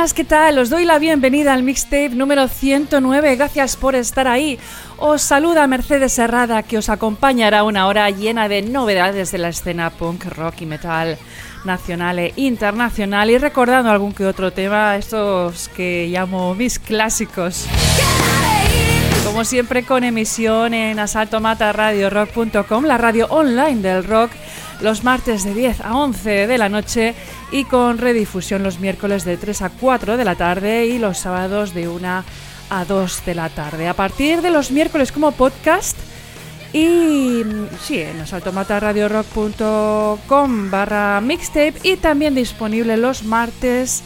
buenas, ¿qué tal? Os doy la bienvenida al mixtape número 109. Gracias por estar ahí. Os saluda Mercedes Herrada, que os acompañará una hora llena de novedades de la escena punk, rock y metal nacional e internacional y recordando algún que otro tema, estos que llamo mis clásicos. Como siempre con emisión en asaltomataradiorock.com, la radio online del rock, los martes de 10 a 11 de la noche y con redifusión los miércoles de 3 a 4 de la tarde y los sábados de 1 a 2 de la tarde. A partir de los miércoles como podcast y sí, en asaltomataradiorock.com barra mixtape y también disponible los martes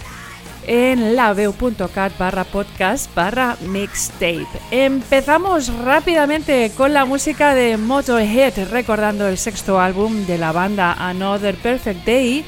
en laveu.cat barra podcast barra mixtape. Empezamos rápidamente con la música de Motorhead, recordando el sexto álbum de la banda Another Perfect Day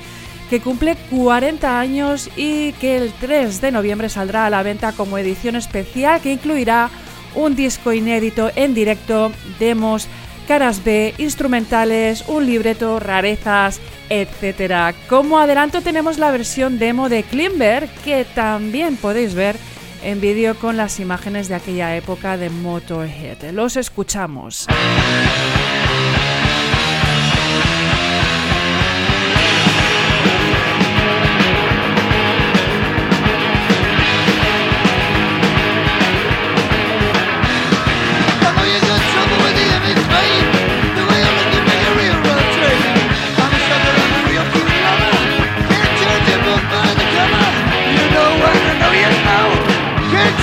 que cumple 40 años y que el 3 de noviembre saldrá a la venta como edición especial que incluirá un disco inédito en directo, demos, caras B, instrumentales, un libreto, rarezas, etc. Como adelanto tenemos la versión demo de Klimber que también podéis ver en vídeo con las imágenes de aquella época de Motorhead. Los escuchamos.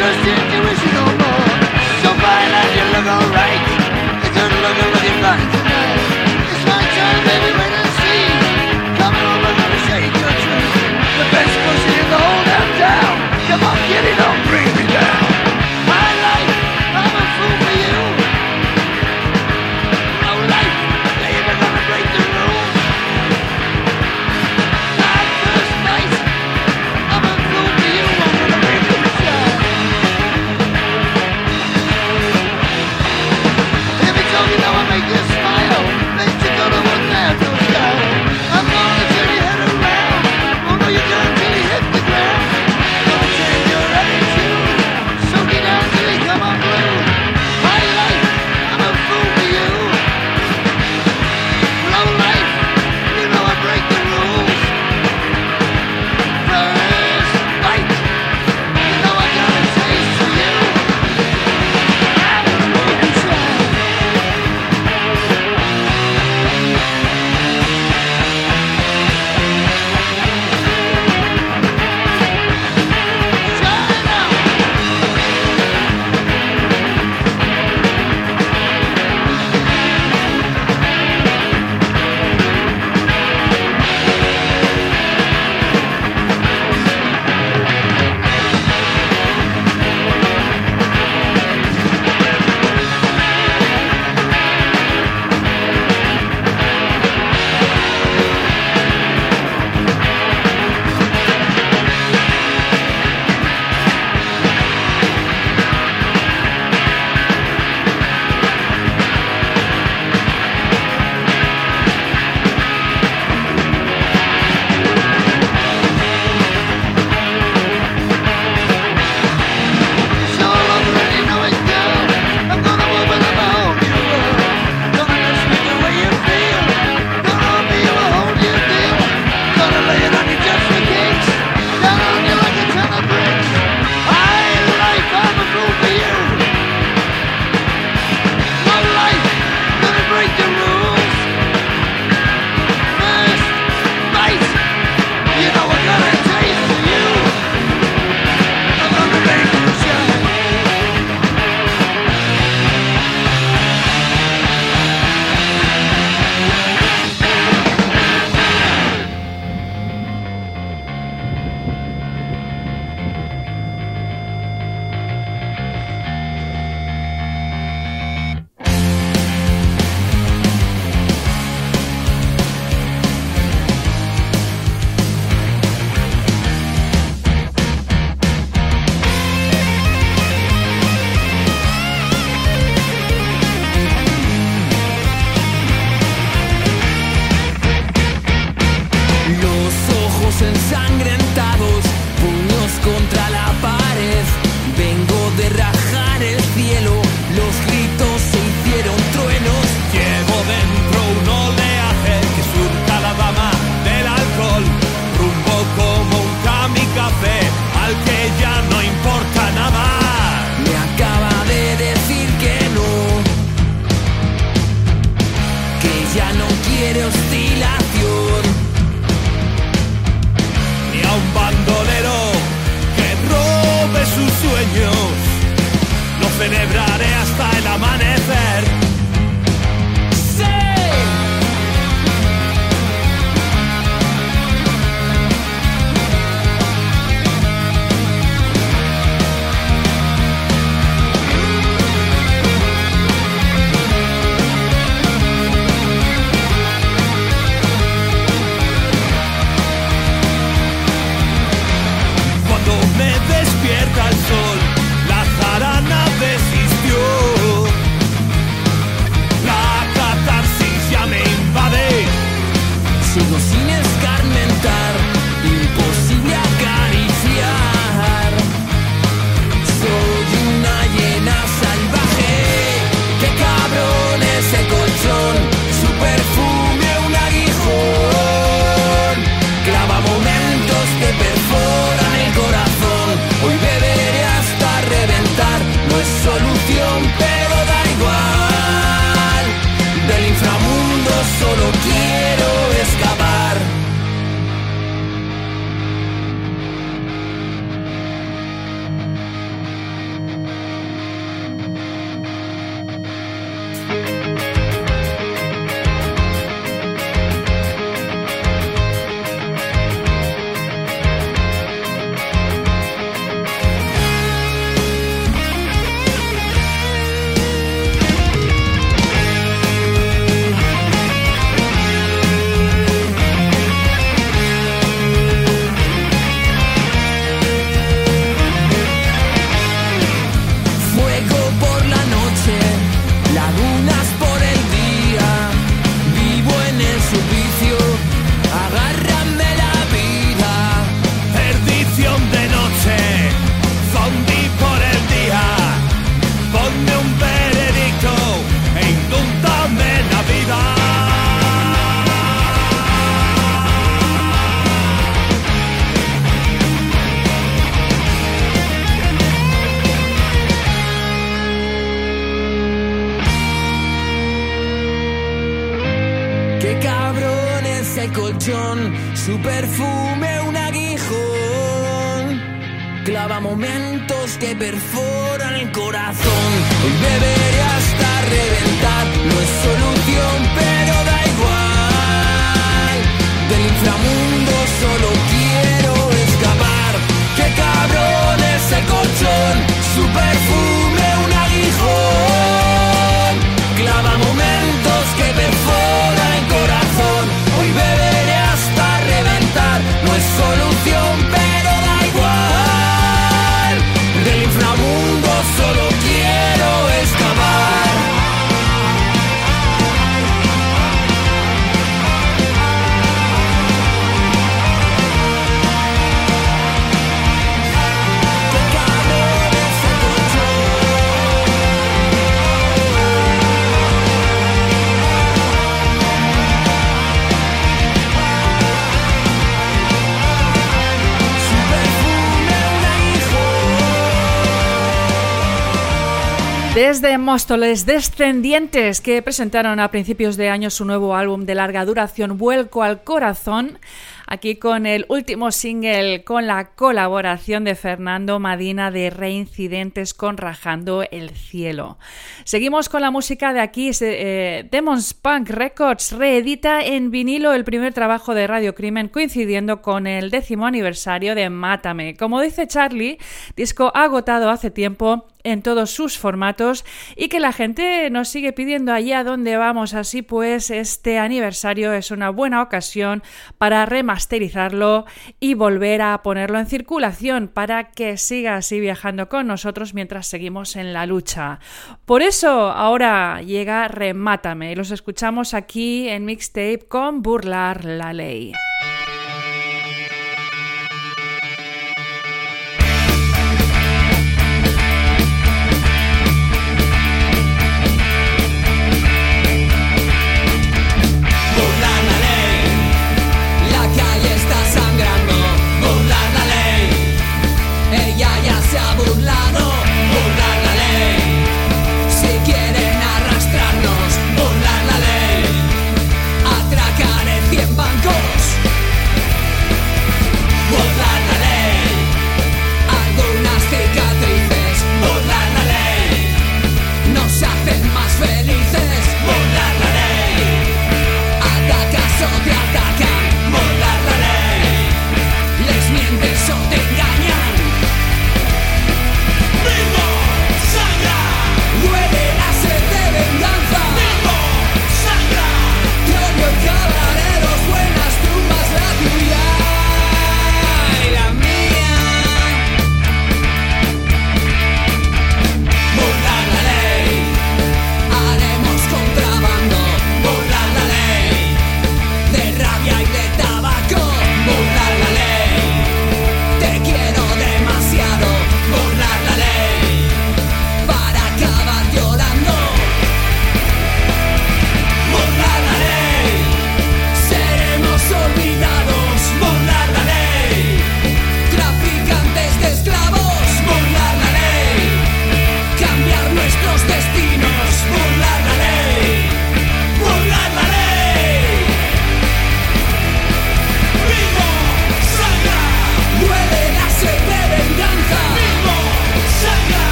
intuition no more. So fine you look alright. Looking tonight. It's my turn, baby, wait and see. Coming over, gonna shake your. The best pussy in the whole damn town. Come on, get it on. me despierta el sol. Qué cabrón ese colchón, su perfume un aguijón. Clava momentos que perforan el corazón. Hoy beberé hasta reventar, no es solución, pero da igual. Del inframundo solo quiero escapar. Qué cabrón ese colchón, su perfume. Desde Móstoles Descendientes, que presentaron a principios de año su nuevo álbum de larga duración, Vuelco al Corazón, aquí con el último single con la colaboración de Fernando Madina de Reincidentes con Rajando el Cielo. Seguimos con la música de aquí, eh, Demons Punk Records reedita en vinilo el primer trabajo de Radio Crimen coincidiendo con el décimo aniversario de Mátame. Como dice Charlie, disco agotado hace tiempo en todos sus formatos y que la gente nos sigue pidiendo allá donde vamos. Así pues, este aniversario es una buena ocasión para y volver a ponerlo en circulación para que siga así viajando con nosotros mientras seguimos en la lucha. Por eso ahora llega Remátame y los escuchamos aquí en Mixtape con Burlar la Ley.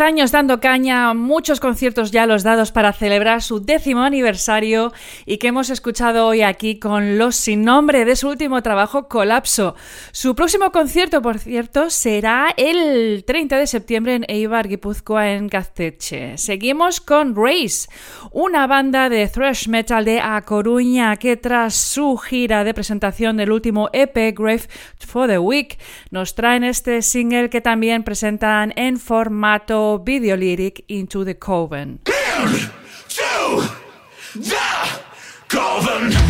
10 años dando caña, muchos conciertos ya los dados para celebrar su décimo aniversario y que hemos escuchado hoy aquí con Los Sin Nombre de su último trabajo, Colapso. Su próximo concierto, por cierto, será el 30 de septiembre en Eibar, Guipúzcoa, en Gazteche. Seguimos con Race, una banda de thrash metal de A Coruña que tras su gira de presentación del último EP, Grave for the Week, nos traen este single que también presenta en formato videolíric Into the Coven. Question marks, no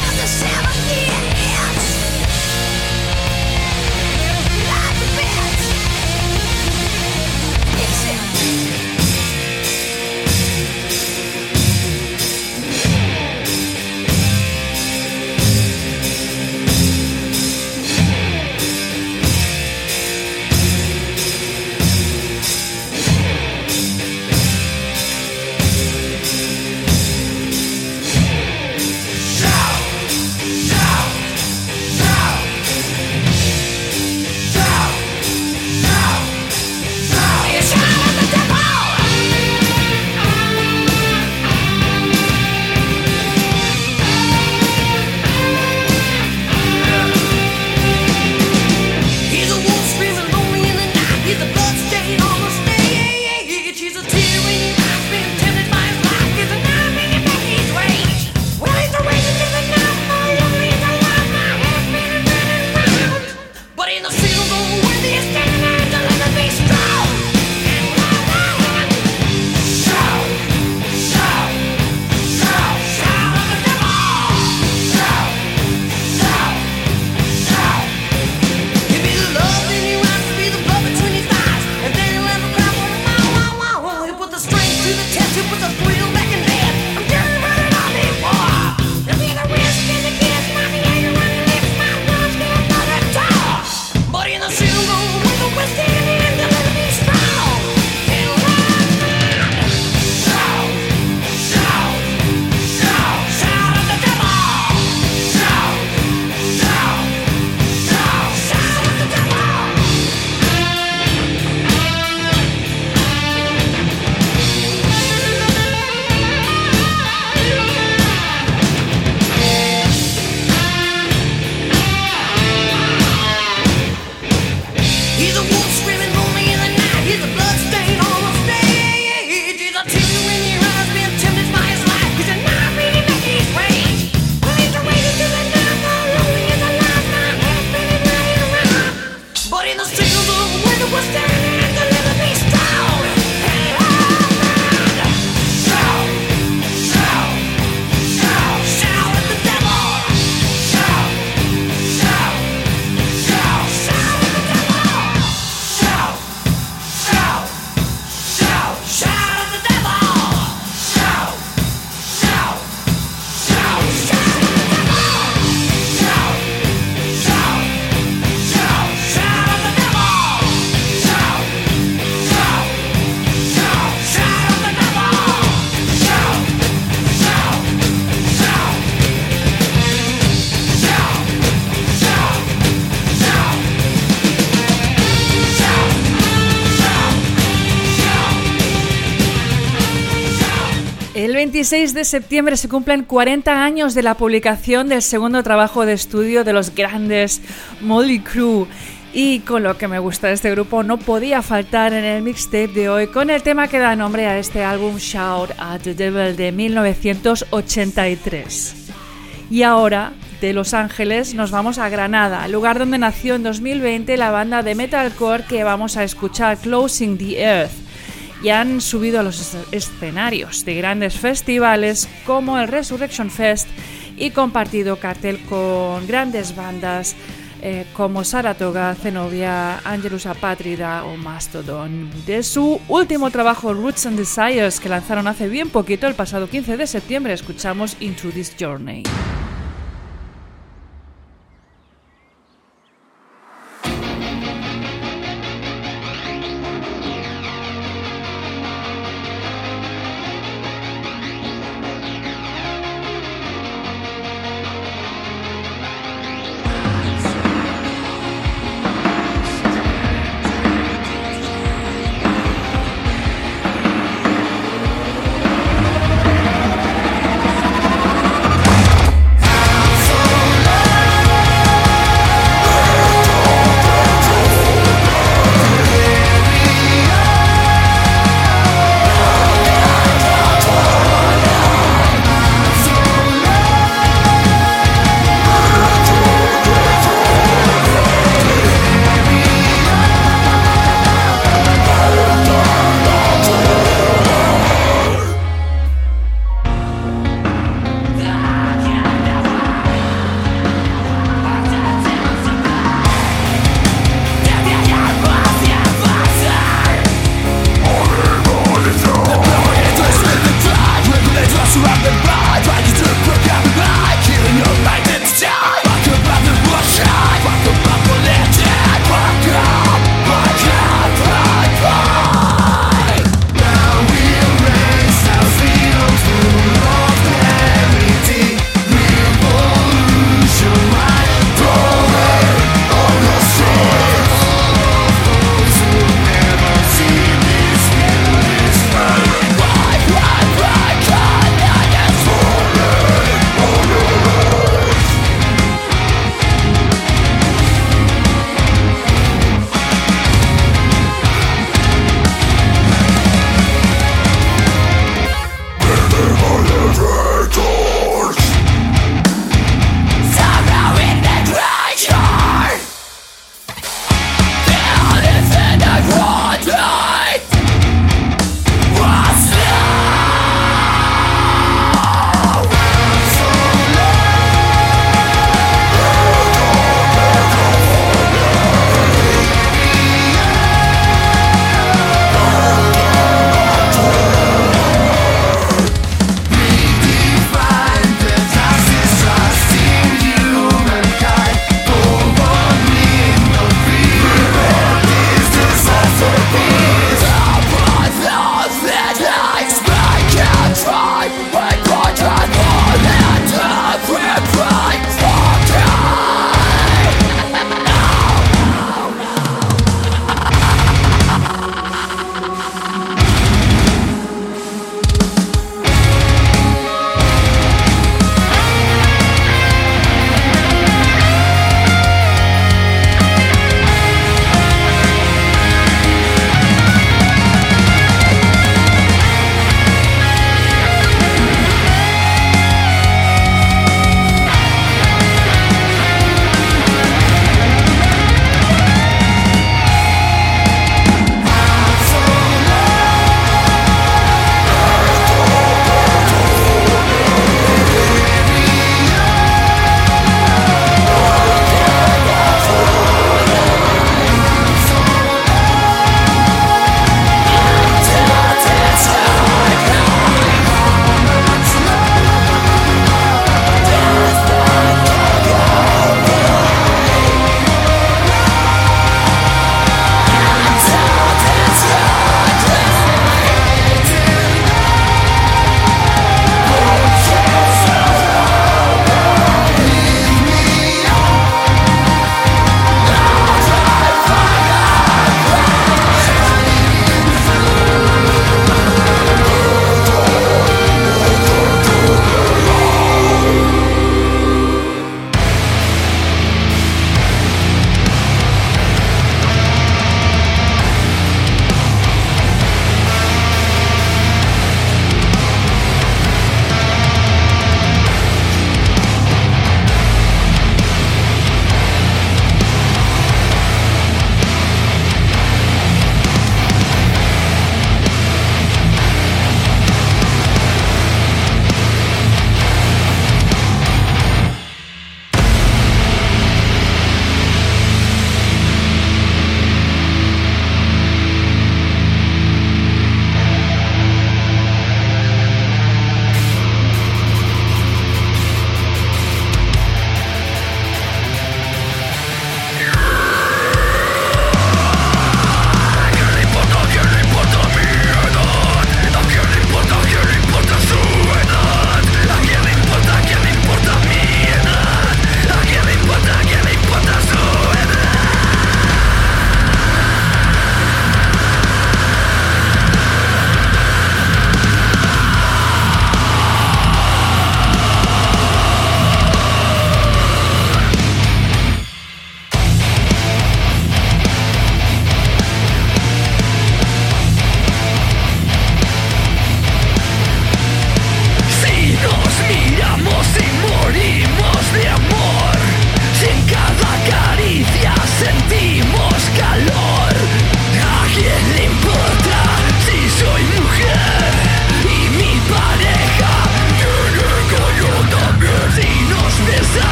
26 de septiembre se cumplen 40 años de la publicación del segundo trabajo de estudio de los grandes Molly Crew. Y con lo que me gusta de este grupo no podía faltar en el mixtape de hoy con el tema que da nombre a este álbum Shout at the Devil de 1983. Y ahora, de Los Ángeles, nos vamos a Granada, lugar donde nació en 2020 la banda de metalcore que vamos a escuchar, Closing the Earth y han subido a los escenarios de grandes festivales como el Resurrection Fest y compartido cartel con grandes bandas eh, como Saratoga, Zenobia, Angelus Apátrida o Mastodon. De su último trabajo Roots and Desires que lanzaron hace bien poquito, el pasado 15 de septiembre, escuchamos Into This Journey.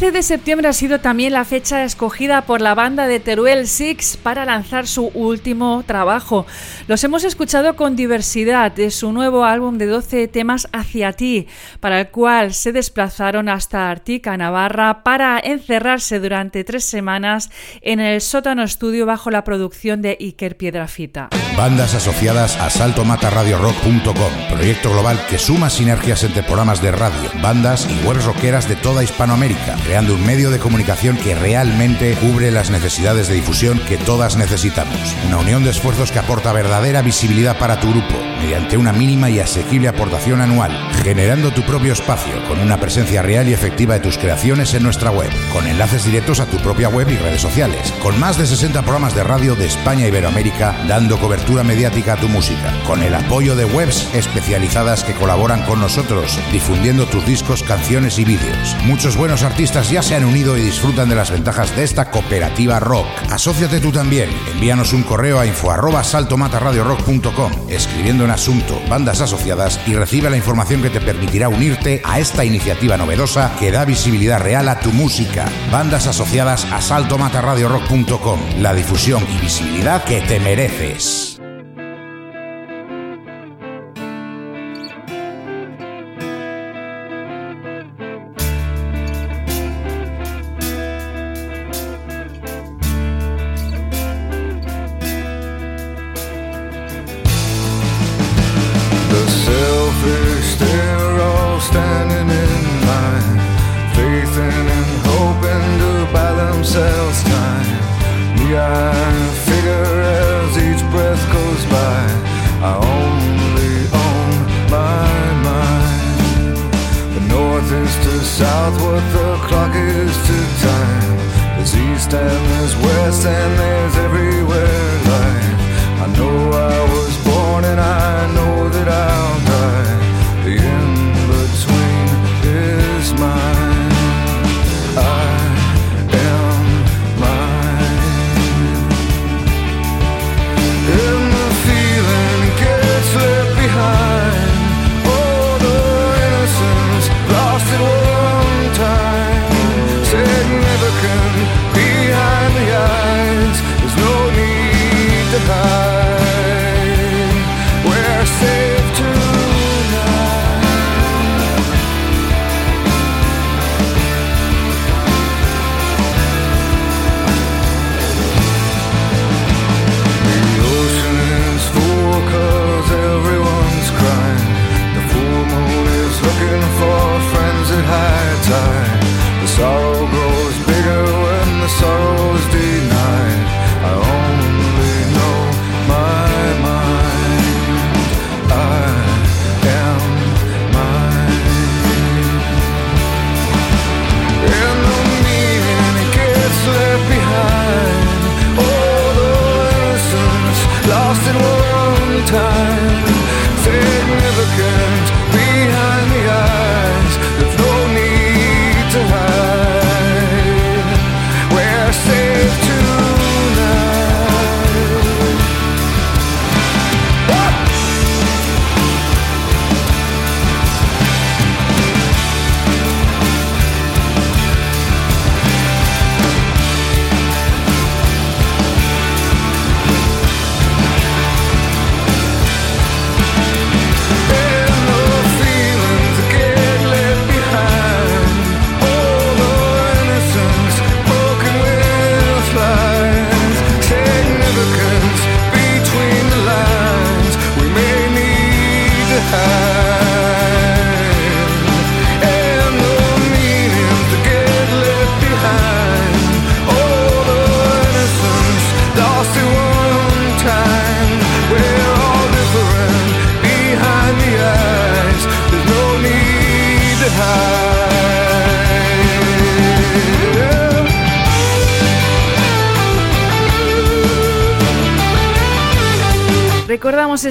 13 de septiembre ha sido también la fecha escogida por la banda de Teruel Six para lanzar su último trabajo. Los hemos escuchado con diversidad de su nuevo álbum de 12 temas Hacia ti, para el cual se desplazaron hasta Artica, Navarra, para encerrarse durante tres semanas en el sótano estudio bajo la producción de Iker Piedrafita. Bandas asociadas a saltomataradiorock.com, proyecto global que suma sinergias entre programas de radio, bandas y webs rockeras de toda Hispanoamérica creando un medio de comunicación que realmente cubre las necesidades de difusión que todas necesitamos. Una unión de esfuerzos que aporta verdadera visibilidad para tu grupo, mediante una mínima y asequible aportación anual, generando tu propio espacio con una presencia real y efectiva de tus creaciones en nuestra web, con enlaces directos a tu propia web y redes sociales, con más de 60 programas de radio de España y Iberoamérica dando cobertura mediática a tu música, con el apoyo de webs especializadas que colaboran con nosotros, difundiendo tus discos, canciones y vídeos. Muchos buenos artistas ya se han unido y disfrutan de las ventajas de esta cooperativa rock. Asociate tú también. Envíanos un correo a info arroba escribiendo en asunto bandas asociadas y recibe la información que te permitirá unirte a esta iniciativa novedosa que da visibilidad real a tu música. Bandas asociadas a saltomataradiorock.com. La difusión y visibilidad que te mereces.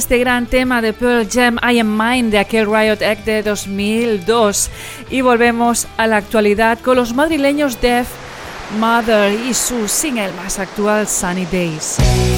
Este gran tema de Pearl Jam, I Am Mine, de aquel Riot Act de 2002. Y volvemos a la actualidad con los madrileños Def Mother y su single más actual, Sunny Days.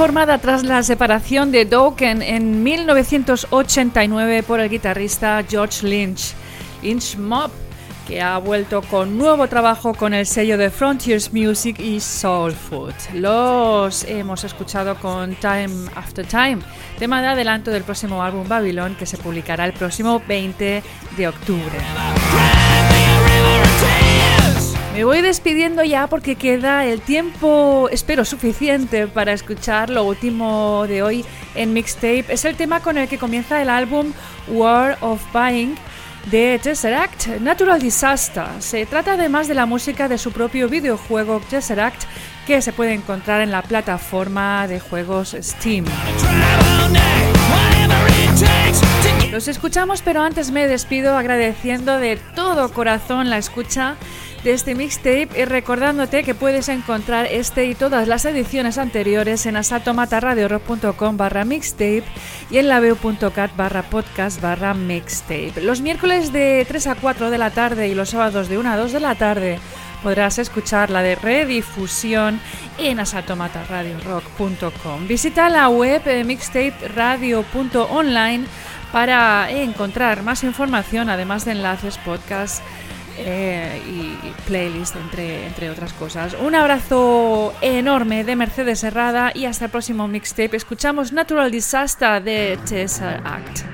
Formada tras la separación de Dokken en 1989 por el guitarrista George Lynch. Lynch Mob que ha vuelto con nuevo trabajo con el sello de Frontiers Music y Soul Food. Los hemos escuchado con Time After Time, tema de adelanto del próximo álbum Babylon que se publicará el próximo 20 de octubre. Me voy despidiendo ya porque queda el tiempo, espero, suficiente para escuchar lo último de hoy en Mixtape. Es el tema con el que comienza el álbum War of Buying de Tesseract, Natural Disaster. Se trata además de la música de su propio videojuego Tesseract que se puede encontrar en la plataforma de juegos Steam. Los escuchamos, pero antes me despido agradeciendo de todo corazón la escucha de este mixtape y recordándote que puedes encontrar este y todas las ediciones anteriores en asaltomataradiorock.com barra mixtape y en laveo.cat barra podcast barra mixtape. Los miércoles de 3 a 4 de la tarde y los sábados de 1 a 2 de la tarde podrás escuchar la de redifusión en asaltomataradiorock.com. Visita la web eh, mixtaperadio.online para encontrar más información, además de enlaces, podcasts eh, y playlist, entre, entre otras cosas. Un abrazo enorme de Mercedes Herrada y hasta el próximo mixtape. Escuchamos Natural Disaster de Tessa Act.